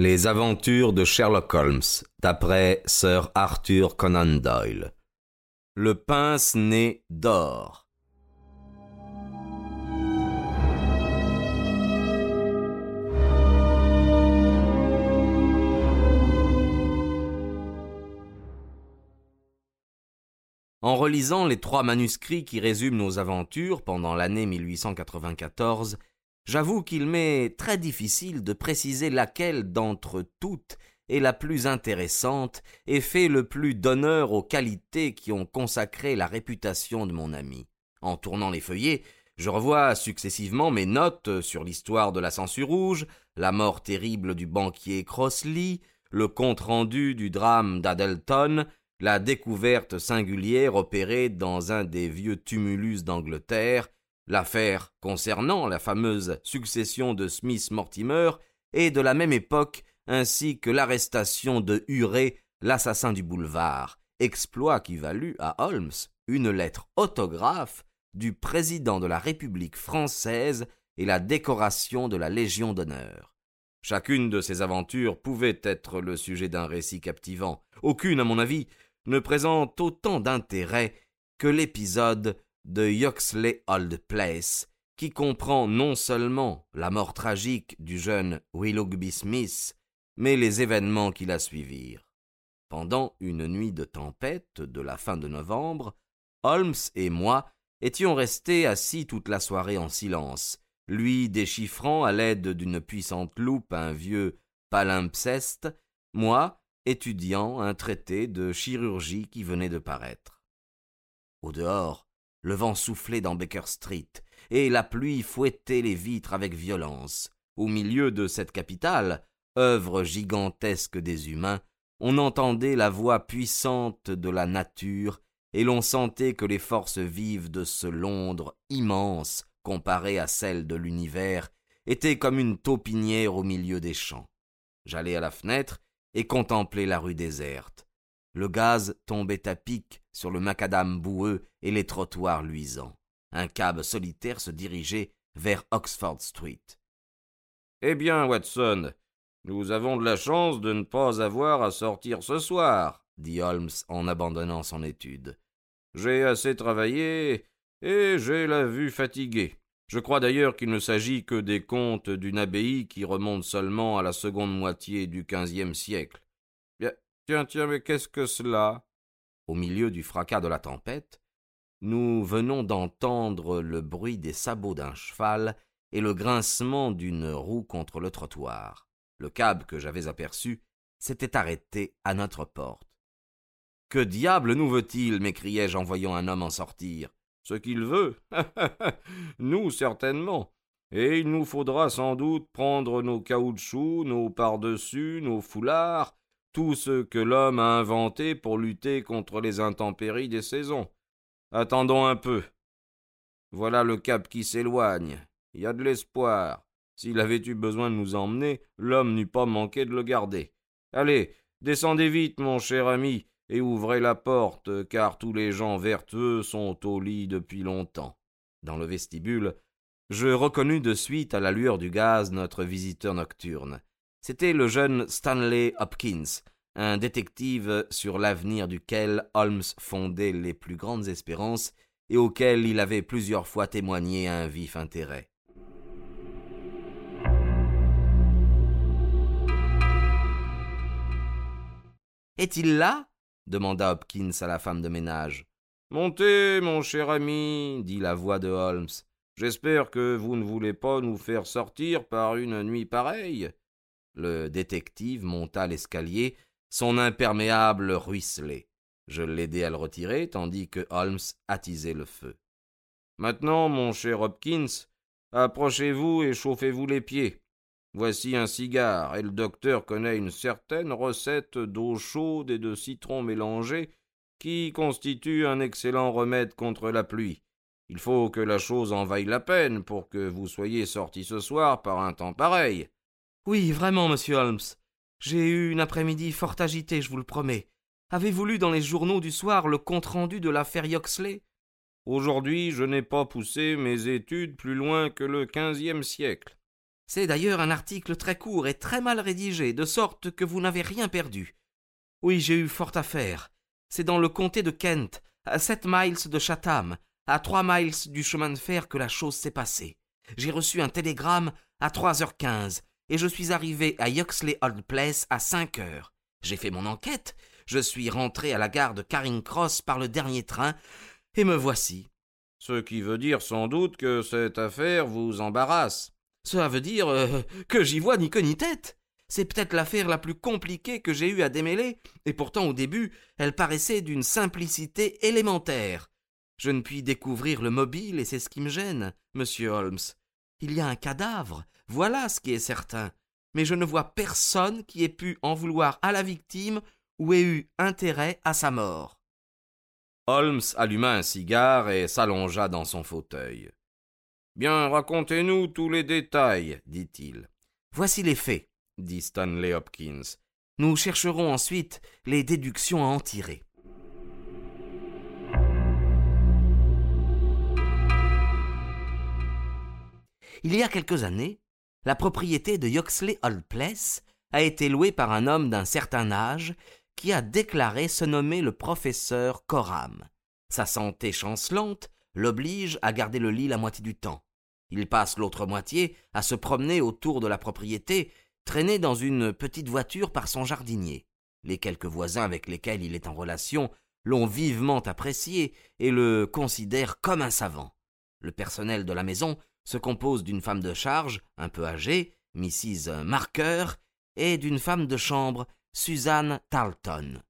Les aventures de Sherlock Holmes, d'après Sir Arthur Conan Doyle. Le pince-nez d'or. En relisant les trois manuscrits qui résument nos aventures pendant l'année 1894, j'avoue qu'il m'est très difficile de préciser laquelle d'entre toutes est la plus intéressante et fait le plus d'honneur aux qualités qui ont consacré la réputation de mon ami. En tournant les feuillets, je revois successivement mes notes sur l'histoire de la censure rouge, la mort terrible du banquier Crossley, le compte-rendu du drame d'Adelton, la découverte singulière opérée dans un des vieux tumulus d'Angleterre, l'affaire concernant la fameuse succession de Smith Mortimer, et de la même époque, ainsi que l'arrestation de Huré, l'assassin du boulevard, exploit qui valut à Holmes une lettre autographe du président de la République française et la décoration de la Légion d'honneur. Chacune de ces aventures pouvait être le sujet d'un récit captivant. Aucune, à mon avis, ne présente autant d'intérêt que l'épisode de Yoxley Old Place, qui comprend non seulement la mort tragique du jeune Willoughby Smith, mais les événements qui la suivirent. Pendant une nuit de tempête de la fin de novembre, Holmes et moi étions restés assis toute la soirée en silence, lui déchiffrant à l'aide d'une puissante loupe un vieux palimpseste, moi étudiant un traité de chirurgie qui venait de paraître. Au dehors, le vent soufflait dans Baker Street, et la pluie fouettait les vitres avec violence. Au milieu de cette capitale, œuvre gigantesque des humains, on entendait la voix puissante de la nature, et l'on sentait que les forces vives de ce Londres immense, comparé à celles de l'univers, étaient comme une taupinière au milieu des champs. J'allai à la fenêtre et contemplait la rue déserte. Le gaz tombait à pic sur le macadam boueux et les trottoirs luisants. Un cab solitaire se dirigeait vers Oxford Street. Eh bien, Watson, nous avons de la chance de ne pas avoir à sortir ce soir, dit Holmes en abandonnant son étude. J'ai assez travaillé et j'ai la vue fatiguée. Je crois d'ailleurs qu'il ne s'agit que des contes d'une abbaye qui remontent seulement à la seconde moitié du quinzième siècle. Tiens, tiens, mais qu'est-ce que cela? Au milieu du fracas de la tempête, nous venons d'entendre le bruit des sabots d'un cheval et le grincement d'une roue contre le trottoir. Le cab que j'avais aperçu s'était arrêté à notre porte. Que diable nous veut-il m'écriai-je en voyant un homme en sortir ce qu'il veut. nous, certainement. Et il nous faudra sans doute prendre nos caoutchoucs, nos pardessus, nos foulards, tout ce que l'homme a inventé pour lutter contre les intempéries des saisons. Attendons un peu. Voilà le cap qui s'éloigne. Il y a de l'espoir. S'il avait eu besoin de nous emmener, l'homme n'eût pas manqué de le garder. Allez, descendez vite, mon cher ami, et ouvrez la porte, car tous les gens vertueux sont au lit depuis longtemps. Dans le vestibule, je reconnus de suite à la lueur du gaz notre visiteur nocturne. C'était le jeune Stanley Hopkins, un détective sur l'avenir duquel Holmes fondait les plus grandes espérances et auquel il avait plusieurs fois témoigné un vif intérêt. Est-il là? demanda Hopkins à la femme de ménage. Montez, mon cher ami, dit la voix de Holmes. J'espère que vous ne voulez pas nous faire sortir par une nuit pareille. Le détective monta l'escalier, son imperméable ruisselait. Je l'aidai à le retirer, tandis que Holmes attisait le feu. Maintenant, mon cher Hopkins, approchez-vous et chauffez-vous les pieds. Voici un cigare, et le docteur connaît une certaine recette d'eau chaude et de citron mélangé qui constitue un excellent remède contre la pluie. Il faut que la chose en vaille la peine pour que vous soyez sorti ce soir par un temps pareil. Oui, vraiment, monsieur Holmes. J'ai eu une après-midi fort agitée, je vous le promets. Avez-vous lu dans les journaux du soir le compte-rendu de l'affaire Yoxley? Aujourd'hui, je n'ai pas poussé mes études plus loin que le quinzième siècle. C'est d'ailleurs un article très court et très mal rédigé, de sorte que vous n'avez rien perdu. Oui, j'ai eu fort à faire. C'est dans le comté de Kent, à sept miles de Chatham, à trois miles du chemin de fer que la chose s'est passée. J'ai reçu un télégramme à trois heures quinze, et je suis arrivé à Yoxley Old Place à cinq heures. J'ai fait mon enquête, je suis rentré à la gare de Caring Cross par le dernier train, et me voici. Ce qui veut dire sans doute que cette affaire vous embarrasse. Cela veut dire euh, que j'y vois ni queue ni tête. C'est peut-être l'affaire la plus compliquée que j'ai eu à démêler, et pourtant au début elle paraissait d'une simplicité élémentaire. Je ne puis découvrir le mobile, et c'est ce qui me gêne, monsieur Holmes. Il y a un cadavre, voilà ce qui est certain. Mais je ne vois personne qui ait pu en vouloir à la victime ou ait eu intérêt à sa mort. Holmes alluma un cigare et s'allongea dans son fauteuil. Bien, racontez-nous tous les détails, dit-il. Voici les faits, dit Stanley Hopkins. Nous chercherons ensuite les déductions à en tirer. Il y a quelques années, la propriété de Yoxley Hall Place a été louée par un homme d'un certain âge qui a déclaré se nommer le professeur Coram. Sa santé chancelante l'oblige à garder le lit la moitié du temps. Il passe l'autre moitié à se promener autour de la propriété, traîné dans une petite voiture par son jardinier. Les quelques voisins avec lesquels il est en relation l'ont vivement apprécié et le considèrent comme un savant. Le personnel de la maison se compose d'une femme de charge, un peu âgée, Mrs. Marker, et d'une femme de chambre, Suzanne Tarleton.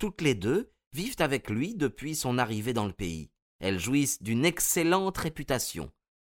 Toutes les deux vivent avec lui depuis son arrivée dans le pays. Elles jouissent d'une excellente réputation.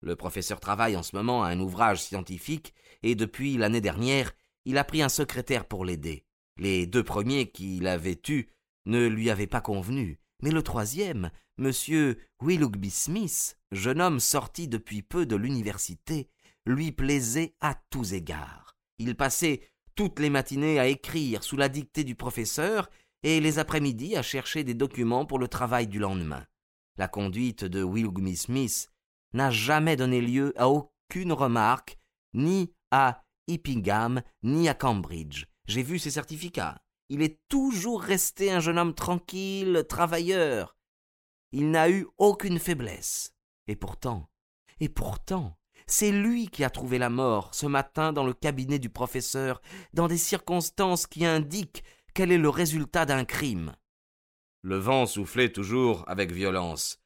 Le professeur travaille en ce moment à un ouvrage scientifique et depuis l'année dernière, il a pris un secrétaire pour l'aider. Les deux premiers qu'il avait eus ne lui avaient pas convenu, mais le troisième, M. Willoughby Smith, jeune homme sorti depuis peu de l'université, lui plaisait à tous égards. Il passait toutes les matinées à écrire sous la dictée du professeur et les après-midi à chercher des documents pour le travail du lendemain. La conduite de Willoughby Smith n'a jamais donné lieu à aucune remarque, ni à Eppingham, ni à Cambridge. J'ai vu ses certificats. Il est toujours resté un jeune homme tranquille, travailleur. Il n'a eu aucune faiblesse. Et pourtant, et pourtant, c'est lui qui a trouvé la mort ce matin dans le cabinet du professeur, dans des circonstances qui indiquent quel est le résultat d'un crime. Le vent soufflait toujours avec violence.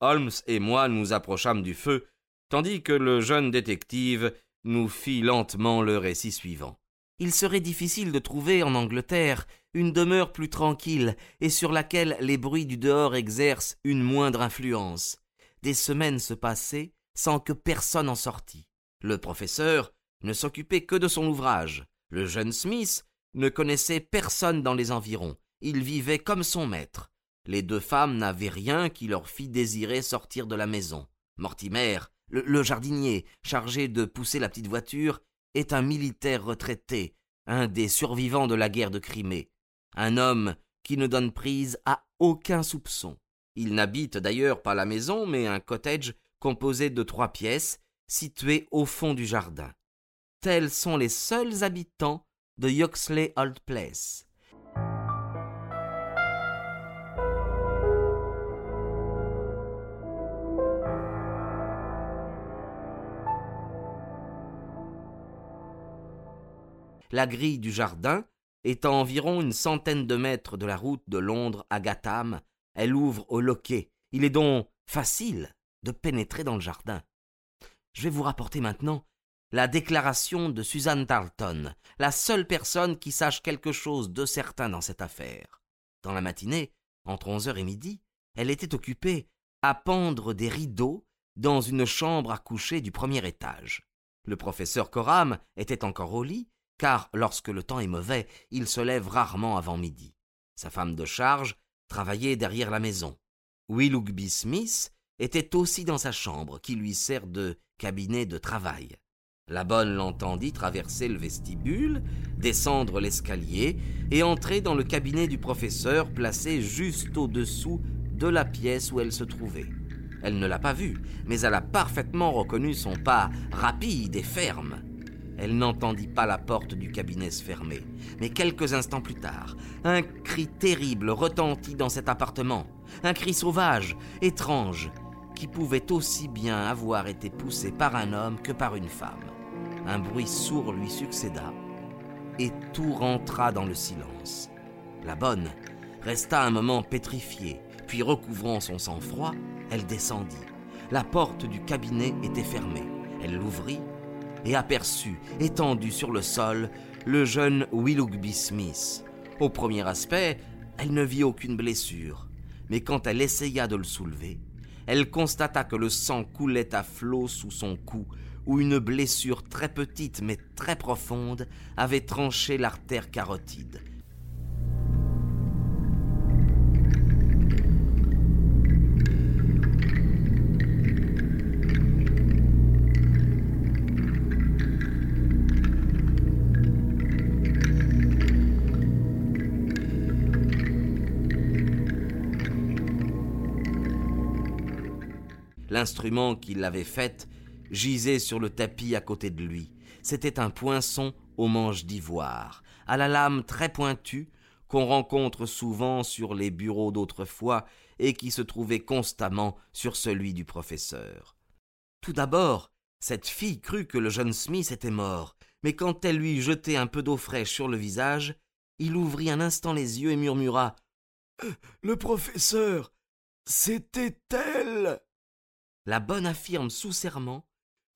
Holmes et moi nous approchâmes du feu, tandis que le jeune détective nous fit lentement le récit suivant. Il serait difficile de trouver en Angleterre une demeure plus tranquille et sur laquelle les bruits du dehors exercent une moindre influence. Des semaines se passaient sans que personne en sortît. Le professeur ne s'occupait que de son ouvrage. Le jeune Smith ne connaissait personne dans les environs. Il vivait comme son maître. Les deux femmes n'avaient rien qui leur fît désirer sortir de la maison. Mortimer, le, jardinier, chargé de pousser la petite voiture, est un militaire retraité, un des survivants de la guerre de Crimée, un homme qui ne donne prise à aucun soupçon. Il n'habite d'ailleurs pas la maison, mais un cottage composé de trois pièces, situé au fond du jardin. Tels sont les seuls habitants de Yoxley Old Place. La grille du jardin est à environ une centaine de mètres de la route de Londres à Gatham. Elle ouvre au loquet. Il est donc facile de pénétrer dans le jardin. Je vais vous rapporter maintenant la déclaration de Suzanne Tarleton, la seule personne qui sache quelque chose de certain dans cette affaire. Dans la matinée, entre onze heures et midi, elle était occupée à pendre des rideaux dans une chambre à coucher du premier étage. Le professeur Coram était encore au lit car lorsque le temps est mauvais, il se lève rarement avant midi. Sa femme de charge travaillait derrière la maison. Willoughby Smith était aussi dans sa chambre, qui lui sert de cabinet de travail. La bonne l'entendit traverser le vestibule, descendre l'escalier et entrer dans le cabinet du professeur placé juste au-dessous de la pièce où elle se trouvait. Elle ne l'a pas vu, mais elle a parfaitement reconnu son pas rapide et ferme. Elle n'entendit pas la porte du cabinet se fermer, mais quelques instants plus tard, un cri terrible retentit dans cet appartement, un cri sauvage, étrange, qui pouvait aussi bien avoir été poussé par un homme que par une femme. Un bruit sourd lui succéda, et tout rentra dans le silence. La bonne resta un moment pétrifiée, puis recouvrant son sang-froid, elle descendit. La porte du cabinet était fermée. Elle l'ouvrit et aperçut, étendu sur le sol, le jeune Willoughby Smith. Au premier aspect, elle ne vit aucune blessure, mais quand elle essaya de le soulever, elle constata que le sang coulait à flots sous son cou, où une blessure très petite mais très profonde avait tranché l'artère carotide. L'instrument qui l'avait faite gisait sur le tapis à côté de lui. C'était un poinçon aux manches d'ivoire, à la lame très pointue, qu'on rencontre souvent sur les bureaux d'autrefois et qui se trouvait constamment sur celui du professeur. Tout d'abord, cette fille crut que le jeune Smith était mort, mais quand elle lui jetait un peu d'eau fraîche sur le visage, il ouvrit un instant les yeux et murmura Le professeur, c'était elle la bonne affirme sous serment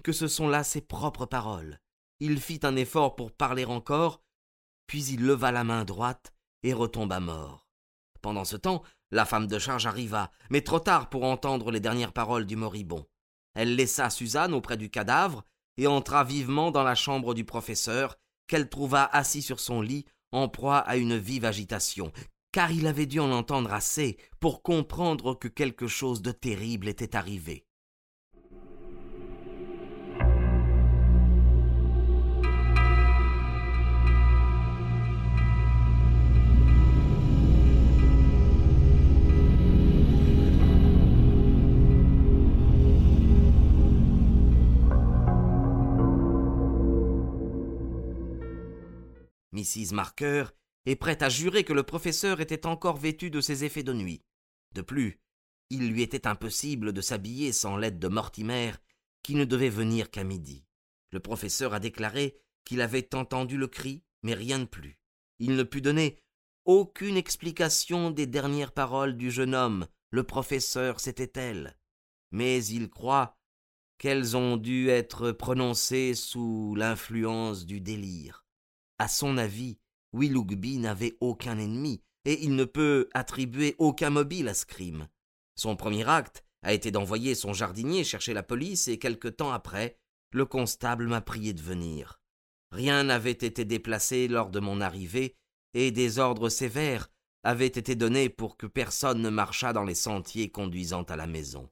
que ce sont là ses propres paroles. Il fit un effort pour parler encore, puis il leva la main droite et retomba mort. Pendant ce temps, la femme de charge arriva, mais trop tard pour entendre les dernières paroles du moribond. Elle laissa Suzanne auprès du cadavre et entra vivement dans la chambre du professeur, qu'elle trouva assis sur son lit, en proie à une vive agitation, car il avait dû en entendre assez pour comprendre que quelque chose de terrible était arrivé. Mrs. Marker est prête à jurer que le professeur était encore vêtu de ses effets de nuit. De plus, il lui était impossible de s'habiller sans l'aide de Mortimer, qui ne devait venir qu'à midi. Le professeur a déclaré qu'il avait entendu le cri, mais rien de plus. Il ne put donner aucune explication des dernières paroles du jeune homme. Le professeur, c'était elle. Mais il croit qu'elles ont dû être prononcées sous l'influence du délire. À son avis, Willoughby n'avait aucun ennemi, et il ne peut attribuer aucun mobile à ce crime. Son premier acte a été d'envoyer son jardinier chercher la police, et quelque temps après, le constable m'a prié de venir. Rien n'avait été déplacé lors de mon arrivée, et des ordres sévères avaient été donnés pour que personne ne marchât dans les sentiers conduisant à la maison.